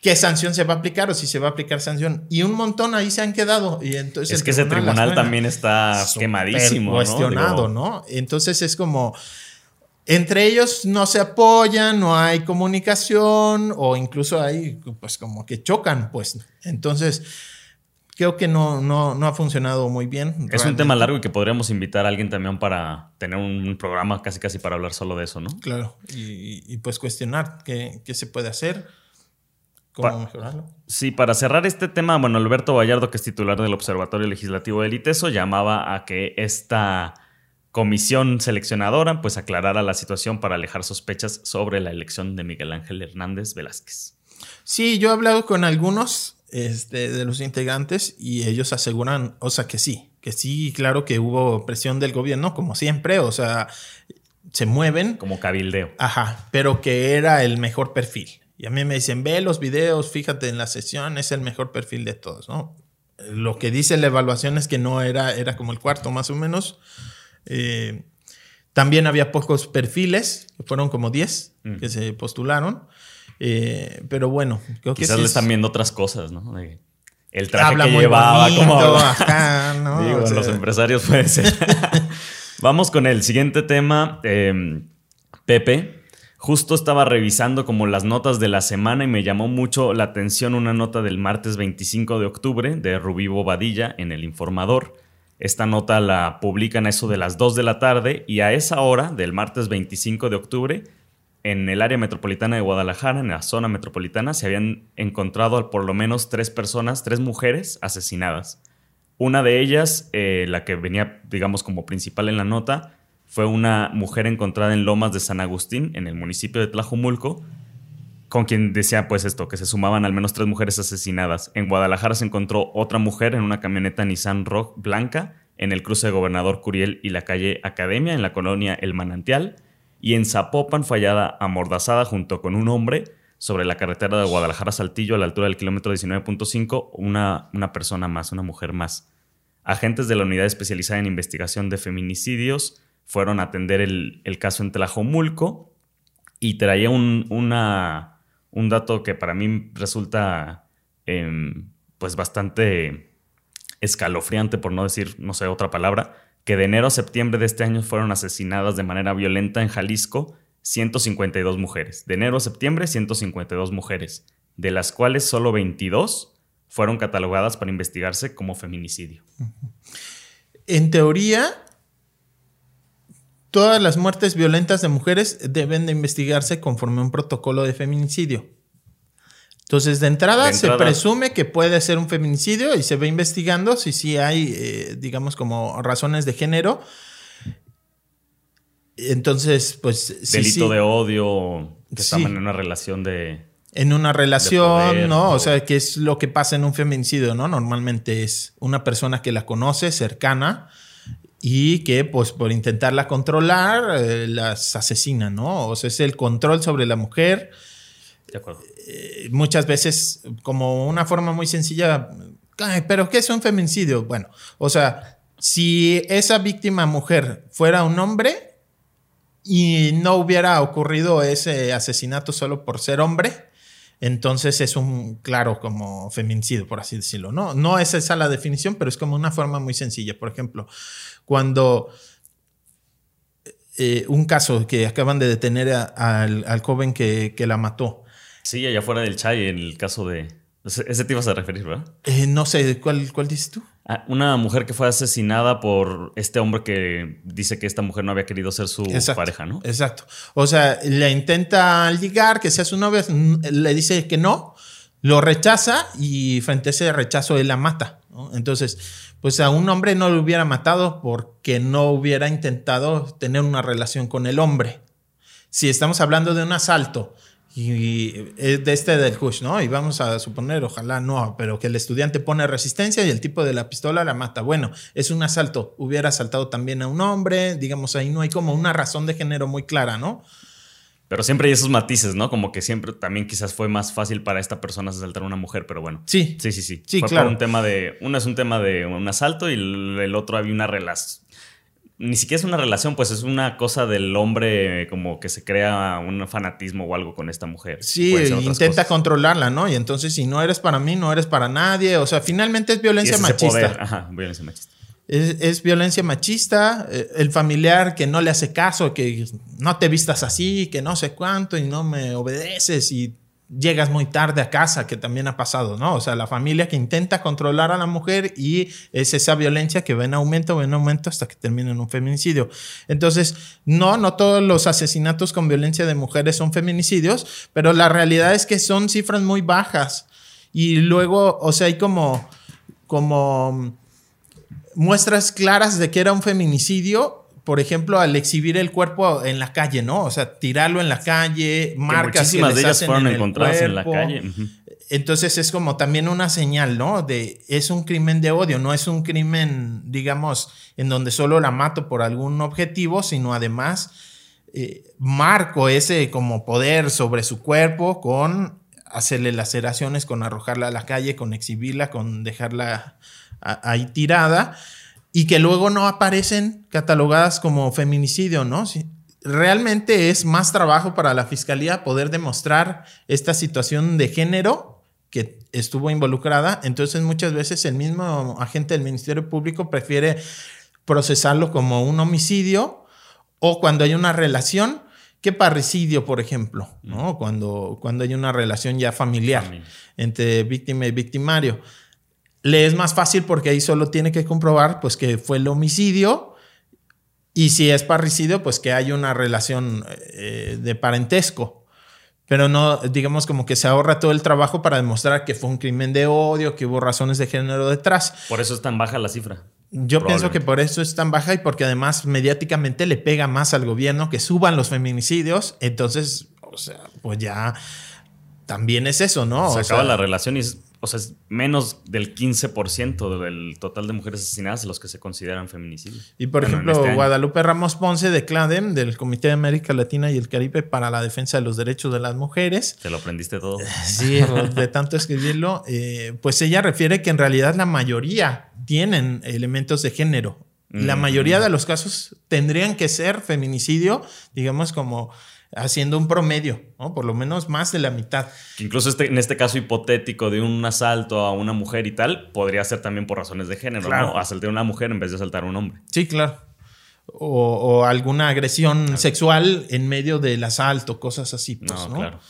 qué sanción se va a aplicar o si se va a aplicar sanción. Y un montón ahí se han quedado. Y entonces es que ese tribunal también está quemadísimo. Cuestionado, ¿no? Entonces es como entre ellos no se apoyan, no hay comunicación o incluso hay, pues como que chocan, pues. Entonces, creo que no, no, no ha funcionado muy bien. Es un tema largo y que podríamos invitar a alguien también para tener un programa casi casi para hablar solo de eso, ¿no? Claro, y, pues cuestionar qué, se puede hacer. ¿Cómo mejorarlo? Sí, para cerrar este tema, bueno, Alberto Vallardo, que es titular del Observatorio Legislativo del ITESO, llamaba a que esta comisión seleccionadora pues aclarara la situación para alejar sospechas sobre la elección de Miguel Ángel Hernández Velázquez. Sí, yo he hablado con algunos este, de los integrantes y ellos aseguran, o sea, que sí, que sí, claro que hubo presión del gobierno, como siempre, o sea, se mueven. Como cabildeo. Ajá, pero que era el mejor perfil. Y a mí me dicen, ve los videos, fíjate en la sesión, es el mejor perfil de todos, ¿no? Lo que dice la evaluación es que no era, era como el cuarto más o menos. Eh, también había pocos perfiles, que fueron como 10 mm. que se postularon. Eh, pero bueno, creo que Quizás le están viendo otras cosas, ¿no? el traje que llevaba, como Digo, los empresarios puede ser. Vamos con el siguiente tema. Em, Pepe, justo estaba revisando como las notas de la semana y me llamó mucho la atención una nota del martes 25 de octubre de Rubí Bobadilla en El Informador esta nota la publican a eso de las 2 de la tarde y a esa hora del martes 25 de octubre, en el área metropolitana de Guadalajara, en la zona metropolitana, se habían encontrado por lo menos tres personas, tres mujeres asesinadas. Una de ellas, eh, la que venía, digamos, como principal en la nota, fue una mujer encontrada en Lomas de San Agustín, en el municipio de Tlajumulco, con quien decía pues esto, que se sumaban al menos tres mujeres asesinadas. En Guadalajara se encontró otra mujer en una camioneta Nissan Rock blanca en el cruce de Gobernador Curiel y la calle Academia en la colonia El Manantial. Y en Zapopan fue hallada amordazada junto con un hombre sobre la carretera de Guadalajara Saltillo a la altura del kilómetro 19.5 una, una persona más, una mujer más. Agentes de la unidad especializada en investigación de feminicidios fueron a atender el, caso en Tlajomulco y traía una, un dato que para mí resulta em, pues bastante escalofriante, por no decir, no sé, otra palabra, que de enero a septiembre de este año fueron asesinadas de manera violenta en Jalisco 152 mujeres. De enero a septiembre, 152 mujeres, de las cuales solo 22 fueron catalogadas para investigarse como feminicidio. En teoría, Todas las muertes violentas de mujeres deben de investigarse conforme a un protocolo de feminicidio. Entonces, de entrada, se presume que puede ser un feminicidio y se va investigando si sí hay, eh, digamos, como razones de género. Entonces, pues... Delito de odio, que estaban en una relación de... En una relación, ¿no? O sea, ¿qué es lo que pasa en un feminicidio, ¿no? Normalmente es una persona que la conoce, cercana, y que pues por intentarla controlar eh, las asesinan, ¿no? O sea, es el control sobre la mujer. De acuerdo. Eh, muchas veces como una forma muy sencilla, pero ¿qué es un feminicidio? Bueno, o sea, si esa víctima mujer fuera un hombre y no hubiera ocurrido ese asesinato solo por ser hombre, entonces es un claro como feminicidio, por así decirlo. No, no es esa la definición, pero es como una forma muy sencilla. Por ejemplo, cuando eh, un caso que acaban de detener al, joven que, la mató. Sí, allá fuera del Chay, el caso de... Ese te ibas a referir, ¿verdad? Eh, no sé, ¿cuál, ¿cuál dices tú? Ah, una mujer que fue asesinada por este hombre que dice que esta mujer no había querido ser su pareja, ¿no? Exacto. O sea, le intenta ligar, que sea su novia, le dice que no, lo rechaza y frente a ese rechazo él la mata. Entonces, pues a un hombre no lo hubiera matado porque no hubiera intentado tener una relación con el hombre. Si estamos hablando de un asalto y, de este del Hush, ¿no? Y vamos a suponer, ojalá no, pero que el estudiante pone resistencia y el tipo de la pistola la mata. Bueno, es un asalto. Hubiera asaltado también a un hombre, digamos, ahí no hay como una razón de género muy clara, ¿no? Pero siempre hay esos matices, ¿no? Como que siempre también quizás fue más fácil para esta persona asaltar a una mujer, pero bueno. Sí. Sí, sí, sí. sí fue claro. un tema de. Uno es un tema de un asalto y el otro había una relación ni siquiera es una relación, pues es una cosa del hombre como que se crea un fanatismo o algo con esta mujer. Sí, intenta controlarla, ¿no? Y entonces si no eres para mí, no eres para nadie. O sea, finalmente es violencia machista. Ajá, violencia machista. Es, violencia machista, eh, el familiar que no le hace caso, que no te vistas así, que no sé cuánto y no me obedeces y llegas muy tarde a casa, que también ha pasado, ¿no? O sea, la familia que intenta controlar a la mujer y es esa violencia que va en aumento, va en aumento hasta que termina en un feminicidio. Entonces, no, no todos los asesinatos con violencia de mujeres son feminicidios, pero la realidad es que son cifras muy bajas. Y luego, o sea, hay como, como muestras claras de que era un feminicidio por ejemplo, al exhibir el cuerpo en la calle, ¿no? O sea, tirarlo en la calle, marcas que, de ellas fueron encontradas en la calle. Entonces es como también una señal, ¿no? De es un crimen de odio, no es un crimen, digamos, en donde solo la mato por algún objetivo, sino además eh, marco ese como poder sobre su cuerpo con hacerle laceraciones, con arrojarla a la calle, con exhibirla, con dejarla ahí tirada y que luego no aparecen catalogadas como feminicidio, ¿no? realmente es más trabajo para la fiscalía poder demostrar esta situación de género que estuvo involucrada. Entonces muchas veces el mismo agente del Ministerio Público prefiere procesarlo como un homicidio o cuando hay una relación que parricidio, por ejemplo, ¿no? Cuando, cuando hay una relación ya familiar entre víctima y victimario le es más fácil porque ahí solo tiene que comprobar pues que fue el homicidio y si es parricidio pues que hay una relación eh, de parentesco. Pero no, digamos como que se ahorra todo el trabajo para demostrar que fue un crimen de odio, que hubo razones de género detrás. Por eso es tan baja la cifra. Yo pienso que por eso es tan baja y porque además mediáticamente le pega más al gobierno que suban los feminicidios. Entonces, o sea, pues ya también es eso, ¿no? Se acaba la relación y es o sea, es menos del 15% del total de mujeres asesinadas los que se consideran feminicidios. Y por ejemplo, este Guadalupe Ramos Ponce de CLADEM, del Comité de América Latina y el Caribe para la Defensa de los Derechos de las Mujeres. Te lo aprendiste todo. Sí, de tanto escribirlo. Eh, pues ella refiere que en realidad la mayoría tienen elementos de género. La mm. mayoría de los casos tendrían que ser feminicidio, digamos como haciendo un promedio, ¿no? Por lo menos más de la mitad. Incluso este, en este caso hipotético de un asalto a una mujer y tal, podría ser también por razones de género, ¿no? Asaltar a una mujer en vez de asaltar a un hombre. Sí, claro. O, alguna agresión sexual en medio del asalto, cosas así. Pues, no, claro.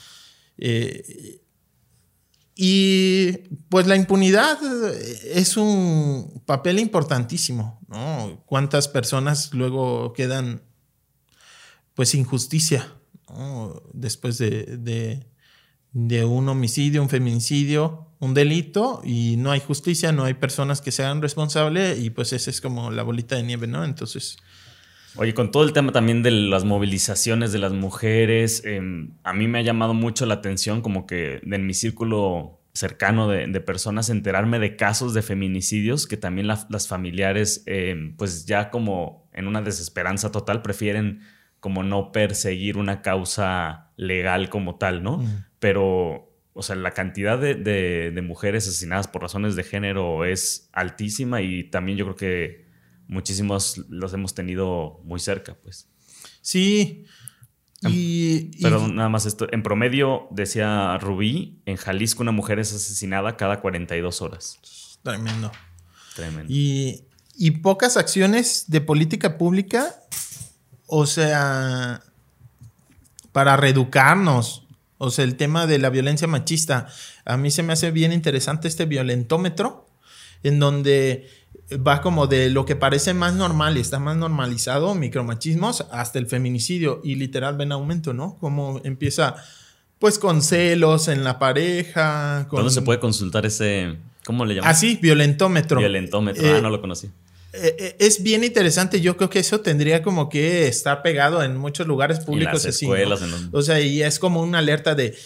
Eh, y pues la impunidad es un papel importantísimo, ¿no? ¿Cuántas personas luego quedan pues sin justicia? Después de, un homicidio, un feminicidio, un delito y no hay justicia, no hay personas que sean responsables y pues esa es como la bolita de nieve, ¿no? Entonces... Oye, con todo el tema también de las movilizaciones de las mujeres, em, a mí me ha llamado mucho la atención como que en mi círculo cercano de, personas enterarme de casos de feminicidios que también las familiares em, pues ya como en una desesperanza total prefieren como no perseguir una causa legal como tal, ¿no? Pero, o sea, la cantidad de, mujeres asesinadas por razones de género es altísima y también yo creo que muchísimos los hemos tenido muy cerca, pues. Sí. Y, Pero nada más esto, en promedio, decía Rubí, en Jalisco una mujer es asesinada cada 42 horas. Tremendo. Tremendo. Y, y pocas acciones de política pública o sea, para reeducarnos. O sea, el tema de la violencia machista. A mí se me hace bien interesante este violentómetro, en donde va como de lo que parece más normal y está más normalizado, micromachismos, hasta el feminicidio. Y literal ven aumento, ¿no? Como empieza, pues, con celos en la pareja. Con... ¿Dónde se puede consultar ese, ¿cómo le llaman? Ah, sí, violentómetro. Violentómetro, ah, no lo conocí. Eh, eh, es bien interesante. Yo creo que eso tendría como que estar pegado en muchos lugares públicos. En las escuelas. O sea, y es como una alerta de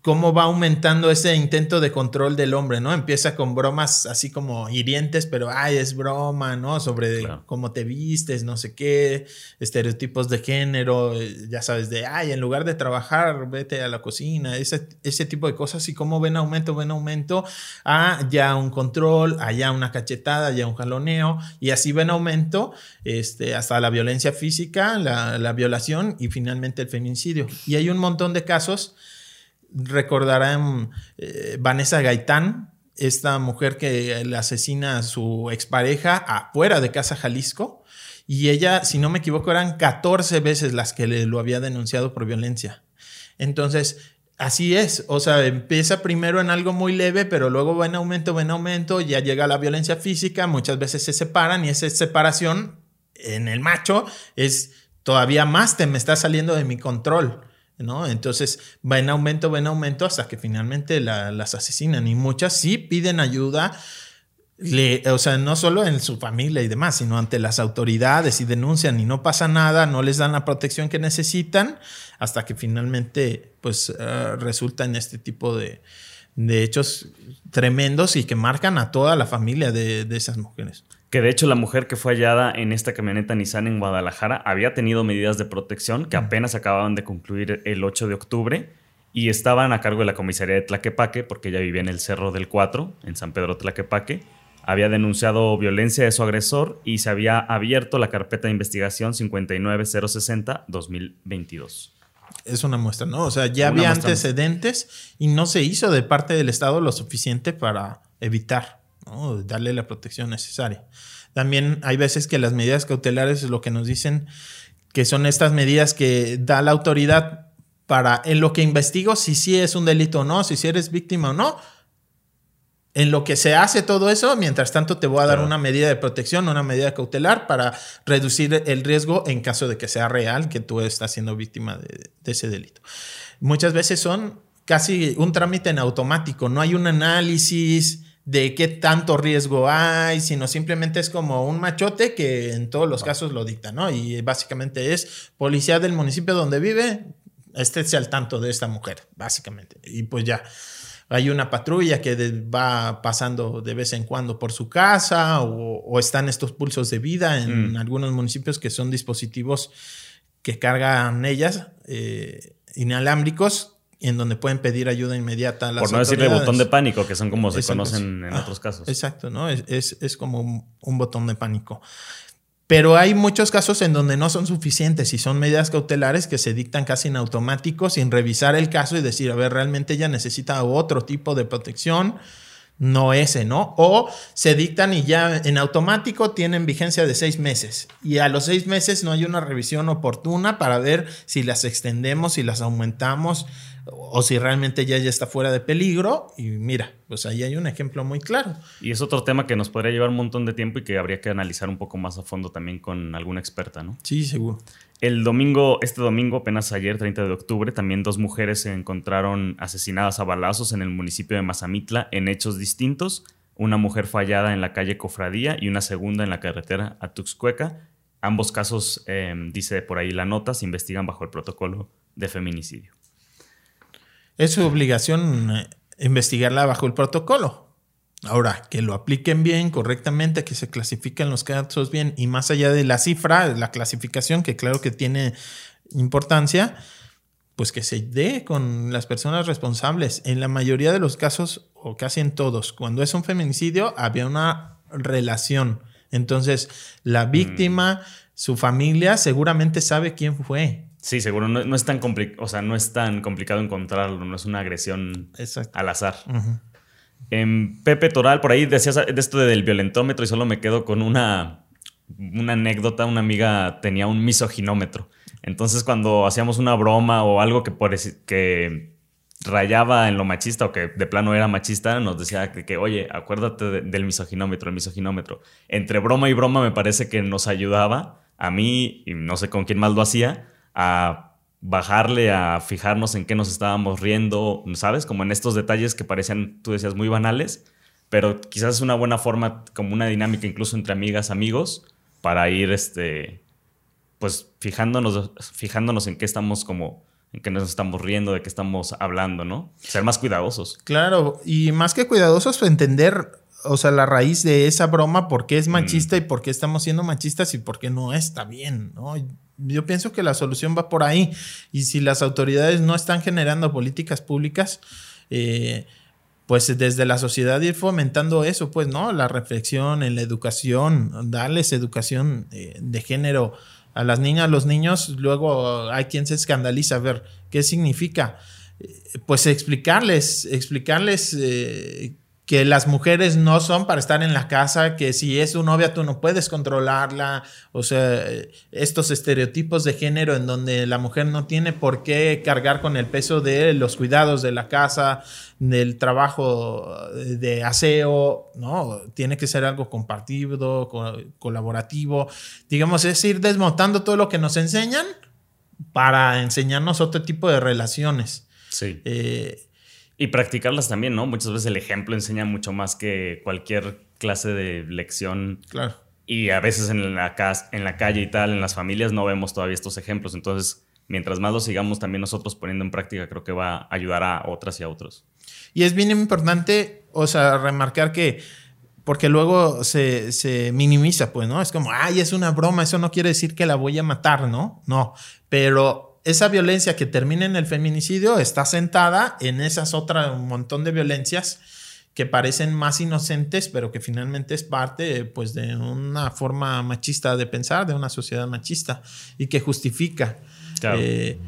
cómo va aumentando ese intento de control del hombre, ¿no? Empieza con bromas así como hirientes, pero ay, es broma, ¿no? Sobre cómo te vistes, no sé qué, estereotipos de género, ya sabes, de ay, en lugar de trabajar, vete a la cocina, ese, ese tipo de cosas, y cómo ven aumento, ven aumento, a ya un control, allá una cachetada, ya un jaloneo, y así ven aumento este, hasta la violencia física, la, la violación y finalmente el feminicidio. Y hay un montón de casos recordarán eh, Vanessa Gaitán, esta mujer que le asesina a su expareja afuera de Casa Jalisco. Y ella, si no me equivoco, eran 14 veces las que le, lo había denunciado por violencia. Entonces, así es. O sea, empieza primero en algo muy leve, pero luego va en aumento, va en aumento, ya llega la violencia física, muchas veces se separan y esa separación en el macho es todavía más te me está saliendo de mi control. ¿No? Entonces va en aumento, va en aumento hasta que finalmente las asesinan y muchas sí piden ayuda. o sea, no solo en su familia y demás, sino ante las autoridades y denuncian y no pasa nada, no les dan la protección que necesitan, hasta que finalmente pues uh, resulta en este tipo de, hechos tremendos y que marcan a toda la familia de esas mujeres. Que de hecho la mujer que fue hallada en esta camioneta Nissan en Guadalajara había tenido medidas de protección que apenas acababan de concluir el 8 de octubre y estaban a cargo de la comisaría de Tlaquepaque porque ella vivía en el Cerro del 4, en San Pedro Tlaquepaque. Había denunciado violencia de su agresor y se había abierto la carpeta de investigación 59060-2022. Es una muestra, ¿no? O sea, ya había antecedentes y no se hizo de parte del Estado lo suficiente para evitar darle la protección necesaria. También hay veces que las medidas cautelares es lo que nos dicen que son estas medidas que da la autoridad para en lo que investigo si sí es un delito o no, si sí eres víctima o no. En lo que se hace todo eso, mientras tanto te voy a dar una medida de protección, una medida cautelar para reducir el riesgo en caso de que sea real que tú estás siendo víctima de ese delito. Muchas veces son casi un trámite en automático, no hay un análisis, de qué tanto riesgo hay, sino simplemente es como un machote que en todos los casos lo dicta, ¿no? Y básicamente es policía del municipio donde vive, estése al tanto de esta mujer, básicamente. Y pues ya, hay una patrulla que va pasando de vez en cuando por su casa o, están estos pulsos de vida en mm. algunos municipios que son dispositivos que cargan ellas, eh, inalámbricos, en donde pueden pedir ayuda inmediata a las Por no decirle botón de pánico, que son como se conocen en otros casos. Exacto, ¿no? Es, es, como un, botón de pánico. Pero hay muchos casos en donde no son suficientes y son medidas cautelares que se dictan casi en automático sin revisar el caso y decir, a ver, realmente ella necesita otro tipo de protección, no ese, ¿no? O se dictan y ya en automático tienen vigencia de seis meses y a los seis meses no hay una revisión oportuna para ver si las extendemos, si las aumentamos o si realmente ya, ya está fuera de peligro. Y mira, pues ahí hay un ejemplo muy claro. Y es otro tema que nos podría llevar un montón de tiempo y que habría que analizar un poco más a fondo también con alguna experta, ¿no? Sí, seguro. El domingo, este domingo, apenas ayer, 30 de octubre, también dos mujeres se encontraron asesinadas a balazos en el municipio de Mazamitla en hechos distintos. Una mujer fallada en la calle Cofradía y una segunda en la carretera a Tuxcueca. Ambos casos, eh, dice por ahí la nota, se investigan bajo el protocolo de feminicidio. Es su obligación eh, investigarla bajo el protocolo. Ahora, que lo apliquen bien, correctamente, que se clasifiquen los casos bien y más allá de la cifra, la clasificación, que claro que tiene importancia, pues que se dé con las personas responsables. En la mayoría de los casos, o casi en todos, cuando es un feminicidio, había una relación. Entonces, la víctima, mm. su familia, seguramente sabe quién fue. Sí, seguro. No, es tan o sea, no es tan complicado encontrarlo, no es una agresión al azar. En Pepe Toral, por ahí decías de esto del violentómetro y solo me quedo con una, una anécdota, una amiga tenía un misoginómetro. Entonces cuando hacíamos una broma o algo que, que rayaba en lo machista o que de plano era machista, nos decía que, oye, acuérdate del misoginómetro, el misoginómetro. Entre broma y broma me parece que nos ayudaba a mí, y no sé con quién más lo hacía, a bajarle, a fijarnos en qué nos estábamos riendo, ¿sabes? Como en estos detalles que parecían, tú decías, muy banales, pero quizás es una buena forma, como una dinámica incluso entre amigas, amigos, para ir, este, pues fijándonos, fijándonos en qué estamos como en qué nos estamos riendo, de qué estamos hablando, ¿no? Ser más cuidadosos. Claro, y más que cuidadosos, entender, o sea, la raíz de esa broma, por qué es machista mm. y por qué estamos siendo machistas y por qué no está bien, ¿no? Yo pienso que la solución va por ahí. Y si las autoridades no están generando políticas públicas, eh, pues desde la sociedad ir fomentando eso, pues, ¿no? La reflexión en la educación, darles educación eh, de género a las niñas, a los niños, luego hay quien se escandaliza a ver qué significa. Eh, pues explicarles, explicarles que las mujeres no son para estar en la casa, que si es tu novia tú no puedes controlarla, o sea, estos estereotipos de género en donde la mujer no tiene por qué cargar con el peso de los cuidados de la casa, del trabajo de aseo, ¿no? Tiene que ser algo compartido, colaborativo, digamos, es ir desmontando todo lo que nos enseñan para enseñarnos otro tipo de relaciones. Sí. Eh, y practicarlas también, ¿no? Muchas veces el ejemplo enseña mucho más que cualquier clase de lección. Claro. Y a veces en la, en la calle y tal, en las familias, no vemos todavía estos ejemplos. Entonces, mientras más los sigamos también nosotros poniendo en práctica, creo que va a ayudar a otras y a otros. Y es bien importante, o sea, remarcar que, porque luego se, se, minimiza, pues, ¿no? Es como, ay, es una broma, eso no quiere decir que la voy a matar, ¿no? No, pero esa violencia que termina en el feminicidio está sentada en esas otras, un montón de violencias que parecen más inocentes, pero que finalmente es parte pues, de una forma machista de pensar, de una sociedad machista, y que justifica. Eh,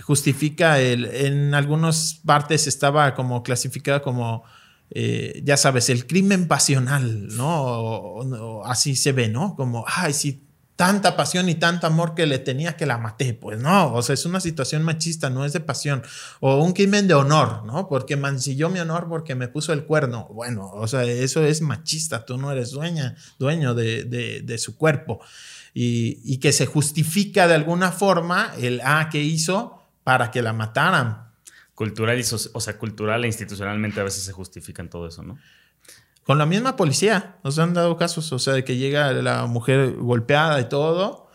justifica el, en algunas partes estaba como clasificada como, eh, ya sabes, el crimen pasional, ¿no? así se ve, ¿no? Como, ay, sí, tanta pasión y tanto amor que le tenía que la maté. Pues no, o sea, es una situación machista, no es de pasión. O un crimen de honor, ¿no? Porque mancilló mi honor porque me puso el cuerno. Bueno, o sea, eso es machista, tú no eres dueña, dueño de, su cuerpo. Y, que se justifica de alguna forma el A que hizo para que la mataran. Cultural y, o sea, cultural e institucionalmente a veces se justifican todo eso, ¿no? Con la misma policía, nos han dado casos, o sea, de que llega la mujer golpeada y todo,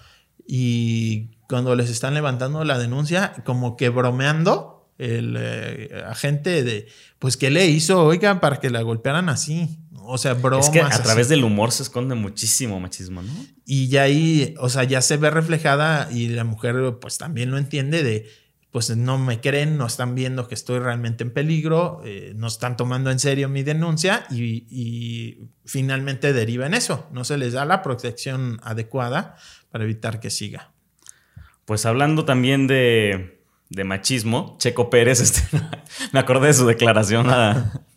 y cuando les están levantando la denuncia, como que bromeando, el eh, agente de, pues, ¿qué le hizo, oiga, para que la golpearan así? O sea, bromas. Es que a través del humor se esconde muchísimo machismo, ¿no? Y ya ahí, o sea, ya se ve reflejada y la mujer, pues, también lo entiende de pues no me creen, no están viendo que estoy realmente en peligro, eh, no están tomando en serio mi denuncia y, finalmente deriva en eso. No se les da la protección adecuada para evitar que siga. Pues hablando también de, machismo, Checo Pérez, este, me acordé de su declaración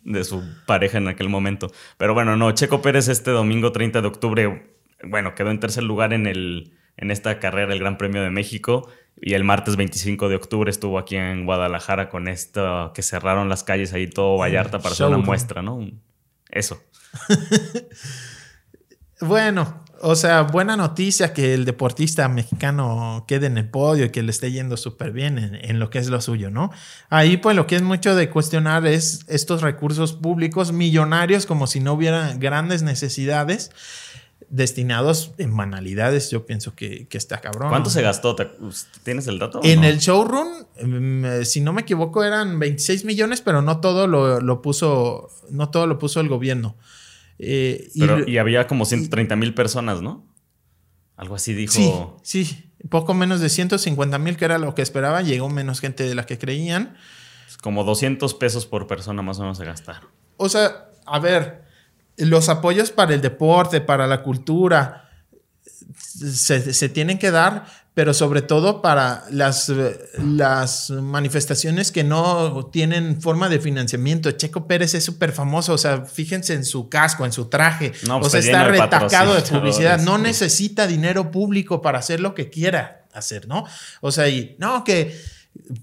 de su pareja en aquel momento. Pero bueno, no, Checo Pérez este domingo 30 de octubre, bueno, quedó en tercer lugar en, el, en esta carrera, el Gran Premio de México y el martes 25 de octubre estuvo aquí en Guadalajara con esto que cerraron las calles ahí todo Vallarta para hacer una muestra, ¿no? Eso. bueno, o sea, buena noticia que el deportista mexicano quede en el podio y que le esté yendo súper bien en, en, lo que es lo suyo, ¿no? Ahí pues lo que es mucho de cuestionar es estos recursos públicos millonarios como si no hubiera grandes necesidades destinados en banalidades, yo pienso que, está cabrón. ¿Cuánto se gastó? ¿Tienes el dato? En el showroom, mm, eh, si no me equivoco, eran 26 millones, pero no todo lo, puso, no todo lo puso el gobierno. Eh, y, había como 130 mil personas, ¿no? Algo así dijo. Sí, sí. Poco menos de 150 mil, que era lo que esperaba. Llegó menos gente de la que creían. Como 200 pesos por persona más o menos se gastaron. O sea, a ver, los apoyos para el deporte, para la cultura, se, tienen que dar, pero sobre todo para las, las manifestaciones que no tienen forma de financiamiento. Checo Pérez es súper famoso, o sea, fíjense en su casco, en su traje, No, o pues sea, está retacado de publicidad, no necesita dinero público para hacer lo que quiera hacer, ¿no? O sea, y no, que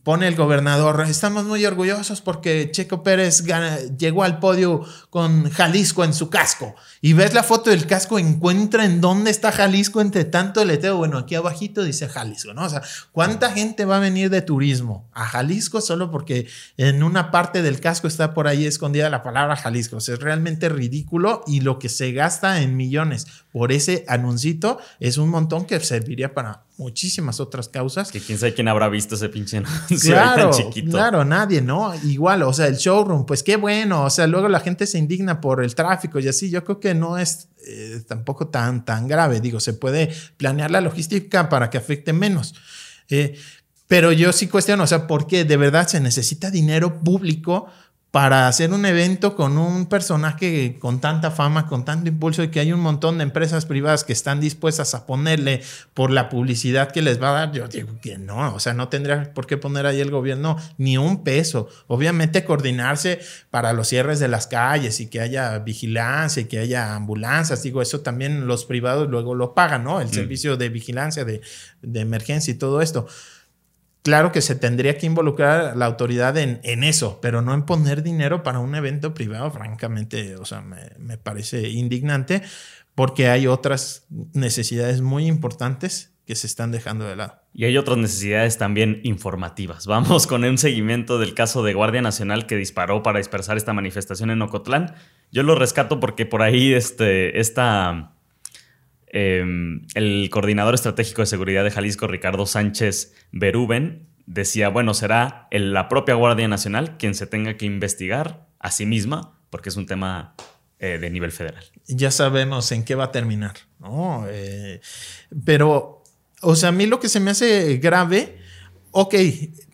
pone el gobernador, estamos muy orgullosos porque Checo Pérez gana- llegó al podio con Jalisco en su casco. Y ves la foto del casco, encuentra en dónde está Jalisco entre tanto leteo. Bueno, aquí abajito dice Jalisco, ¿no? O sea, ¿cuánta gente va a venir de turismo a Jalisco solo porque en una parte del casco está por ahí escondida la palabra Jalisco? O sea, es realmente ridículo y lo que se gasta en millones por ese anuncito es un montón que serviría para muchísimas otras causas. Que quién sabe quién habrá visto ese pinche anuncio Claro, tan chiquito. claro, nadie, ¿no? Igual, o sea, el showroom, pues qué bueno, o sea, luego la gente se indigna por el tráfico y así, yo creo que no es eh, tampoco tan, tan grave, digo, se puede planear la logística para que afecte menos. Eh, pero yo sí cuestiono, o sea, ¿por qué de verdad se necesita dinero público para hacer un evento con un personaje con tanta fama, con tanto impulso y que hay un montón de empresas privadas que están dispuestas a ponerle por la publicidad que les va a dar? Yo digo que no, o sea, no tendría por qué poner ahí el gobierno ni un peso. Obviamente coordinarse para los cierres de las calles y que haya vigilancia y que haya ambulancias, digo, eso también los privados luego lo pagan, ¿no? El servicio de vigilancia, de, de emergencia y todo esto. Claro que se tendría que involucrar la autoridad en, en eso, pero no en poner dinero para un evento privado, francamente, o sea, me, me parece indignante porque hay otras necesidades muy importantes que se están dejando de lado. Y hay otras necesidades también informativas. Vamos con un seguimiento del caso de Guardia Nacional que disparó para dispersar esta manifestación en Ocotlán. Yo lo rescato porque por ahí este, esta, eh, el coordinador estratégico de seguridad de Jalisco, Ricardo Sánchez Berúben, decía, bueno, será la propia Guardia Nacional quien se tenga que investigar a sí misma, porque es un tema eh, de nivel federal. ya sabemos en qué va a terminar, ¿no? Eh, pero, o sea, a mí lo que se me hace grave, ok,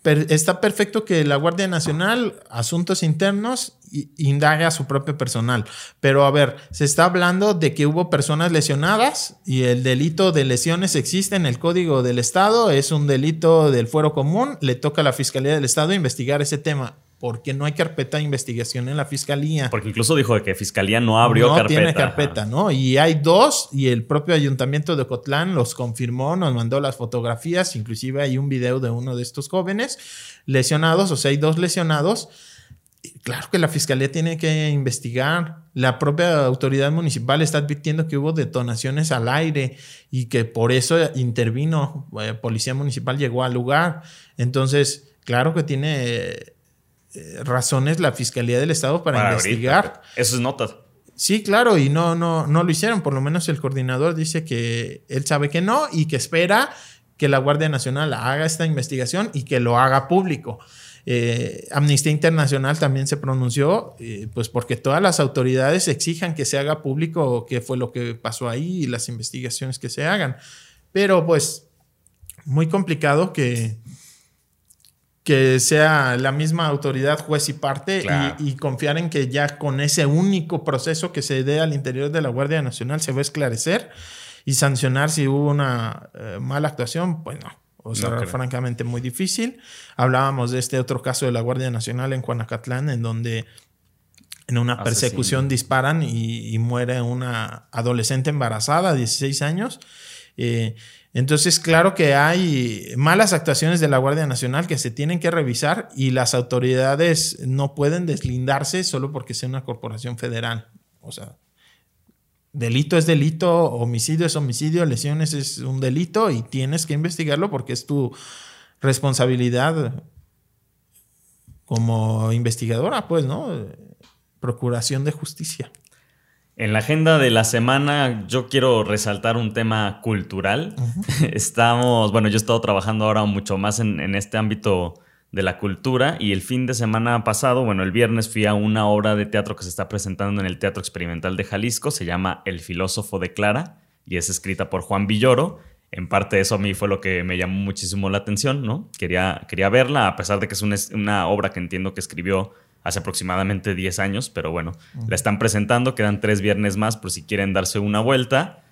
per- está perfecto que la Guardia Nacional, asuntos internos, indague a su propio personal, pero a ver, se está hablando de que hubo personas lesionadas y el delito de lesiones existe en el Código del Estado, es un delito del fuero común, le toca a la Fiscalía del Estado investigar ese tema. Porque no hay carpeta de investigación en la fiscalía? Porque incluso dijo que Fiscalía no abrió no carpeta. tiene carpeta, ¿no? Y hay dos, y el propio ayuntamiento de Ocotlán los confirmó, nos mandó las fotografías, inclusive hay un video de uno de estos jóvenes lesionados, o sea, hay dos lesionados. Y Claro que la fiscalía tiene que investigar. La propia autoridad municipal está advirtiendo que hubo detonaciones al aire y que por eso intervino. eh, policía municipal llegó al lugar. Entonces, claro que tiene razones la fiscalía del estado para, Para investigar. carpeta. Eso es nota. Sí, claro, y no, no, no lo hicieron. Por lo menos el coordinador dice que él sabe que no y que espera que la Guardia Nacional haga esta investigación y que lo haga público. Eh, Amnistía Internacional también se pronunció, eh, pues porque todas las autoridades exijan que se haga público qué fue lo que pasó ahí y las investigaciones que se hagan. Pero pues muy complicado que, que sea la misma autoridad juez y parte Claro. y, y confiar en que ya con ese único proceso que se dé al interior de la Guardia Nacional se va a esclarecer y sancionar si hubo una eh, mala actuación, pues no. O sea, No francamente muy difícil. Hablábamos de este otro caso de la Guardia Nacional en Juanacatlán, en donde en una Asesino. persecución disparan y, y muere una adolescente embarazada, 16 años. Eh, entonces, claro que hay malas actuaciones de la Guardia Nacional que se tienen que revisar y las autoridades no pueden deslindarse solo porque sea una corporación federal. O sea, delito es delito, homicidio es homicidio, lesiones es un delito y tienes que investigarlo porque es tu responsabilidad como investigadora, pues, ¿no? Procuración de justicia. En la agenda de la semana yo quiero resaltar un tema cultural. Estamos, bueno, yo he estado trabajando ahora mucho más en, en este ámbito de la cultura y el fin de semana pasado, bueno, el viernes fui a una obra de teatro que se está presentando en el Teatro Experimental de Jalisco, se llama El filósofo de Clara y es escrita por Juan Villoro. En parte eso a mí fue lo que me llamó muchísimo la atención, ¿no? Quería, quería verla, a pesar de que es una, una obra que entiendo que escribió hace aproximadamente 10 años, pero bueno, la están presentando, quedan tres viernes más por si quieren darse una vuelta.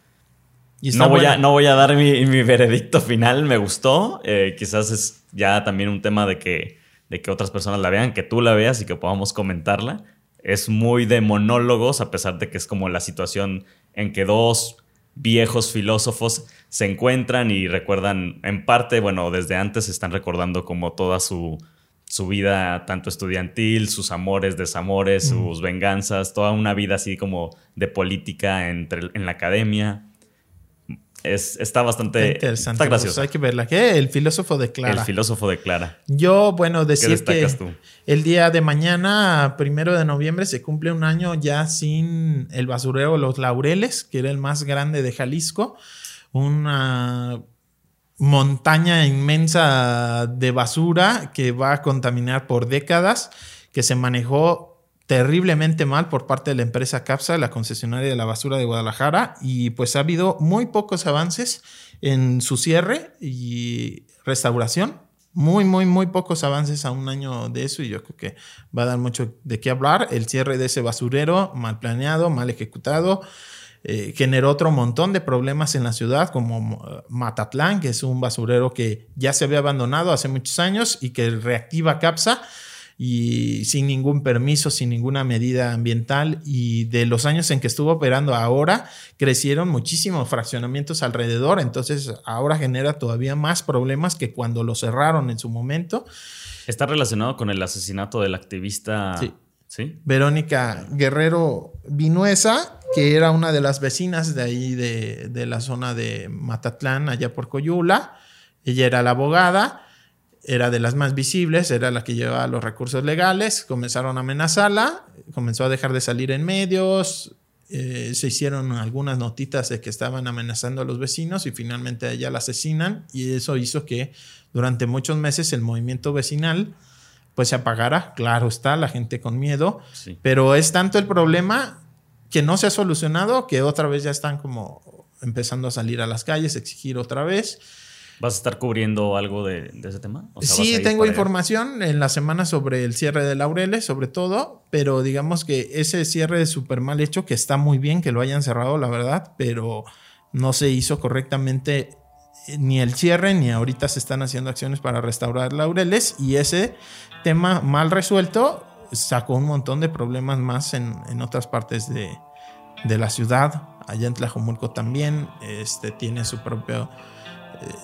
no, voy a, no voy a dar mi, veredicto final, me gustó. Eh, quizás es ya también un tema de que, de que otras personas la vean, que tú la veas y que podamos comentarla. Es muy de monólogos, a pesar de que es como la situación en que dos viejos filósofos se encuentran y recuerdan, en parte, bueno, desde antes están recordando como toda su, su vida, tanto estudiantil, sus amores, desamores, sus venganzas, toda una vida así como de política entre, en la academia está bastante interesante. Está gracioso. hay que verla. ¿Qué? El filósofo de Clara. El filósofo de Clara. Yo, bueno, decir que el día de mañana, primero de noviembre, se cumple un año ya sin el basurero Los Laureles, que era el más grande de Jalisco. Una montaña inmensa de basura que va a contaminar por décadas, que se manejó terriblemente mal por parte de la empresa CAPSA, la concesionaria de la basura de Guadalajara, y pues ha habido muy pocos avances en su cierre y restauración. Muy, muy, muy pocos avances a un año de eso y yo creo que va a dar mucho de qué hablar. El cierre de ese basurero mal planeado, mal ejecutado, eh, generó otro montón de problemas en la ciudad, como eh, Matatlán, que es un basurero que ya se había abandonado hace muchos años y que reactiva CAPSA y sin ningún permiso, sin ninguna medida ambiental y de los años en que estuvo operando ahora crecieron muchísimos fraccionamientos alrededor, entonces ahora genera todavía más problemas que cuando lo cerraron en su momento. Está relacionado con el asesinato del activista sí. Verónica Guerrero Vinuesa, que era una de las vecinas de ahí de, de la zona de Matatlán, allá por Coyula. Ella era la abogada era de las más visibles, era la que llevaba los recursos legales, comenzaron a amenazarla, comenzó a dejar de salir en medios, eh, se hicieron algunas notitas de que estaban amenazando a los vecinos y finalmente a ella la asesinan y eso hizo que durante muchos meses el movimiento vecinal pues se apagara, claro está, la gente con miedo, pero es tanto el problema que no se ha solucionado que otra vez ya están como empezando a salir a las calles, exigir otra vez. ¿Vas a estar cubriendo algo de, ese tema? sí, tengo información en la semana sobre el cierre de Laureles, sobre todo, pero digamos que ese cierre es súper mal hecho, que está muy bien que lo hayan cerrado, la verdad, pero no se hizo correctamente ni el cierre, ni ahorita se están haciendo acciones para restaurar Laureles, y ese tema mal resuelto sacó un montón de problemas más en, otras partes de, de la ciudad. Allá en Tlajomulco también este, tiene su propio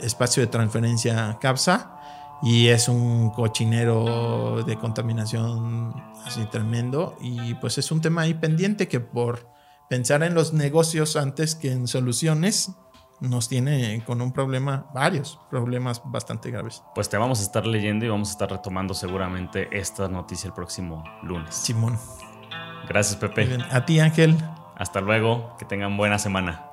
espacio de transferencia CAPSA y es un cochinero de contaminación así tremendo y pues es un tema ahí pendiente que por pensar en los negocios antes que en soluciones nos tiene con un problema, varios problemas bastante graves. Pues te vamos a estar leyendo y vamos a estar retomando seguramente esta noticia el próximo lunes. Simón. Gracias Pepe. A ti Ángel. Hasta luego, que tengan buena semana.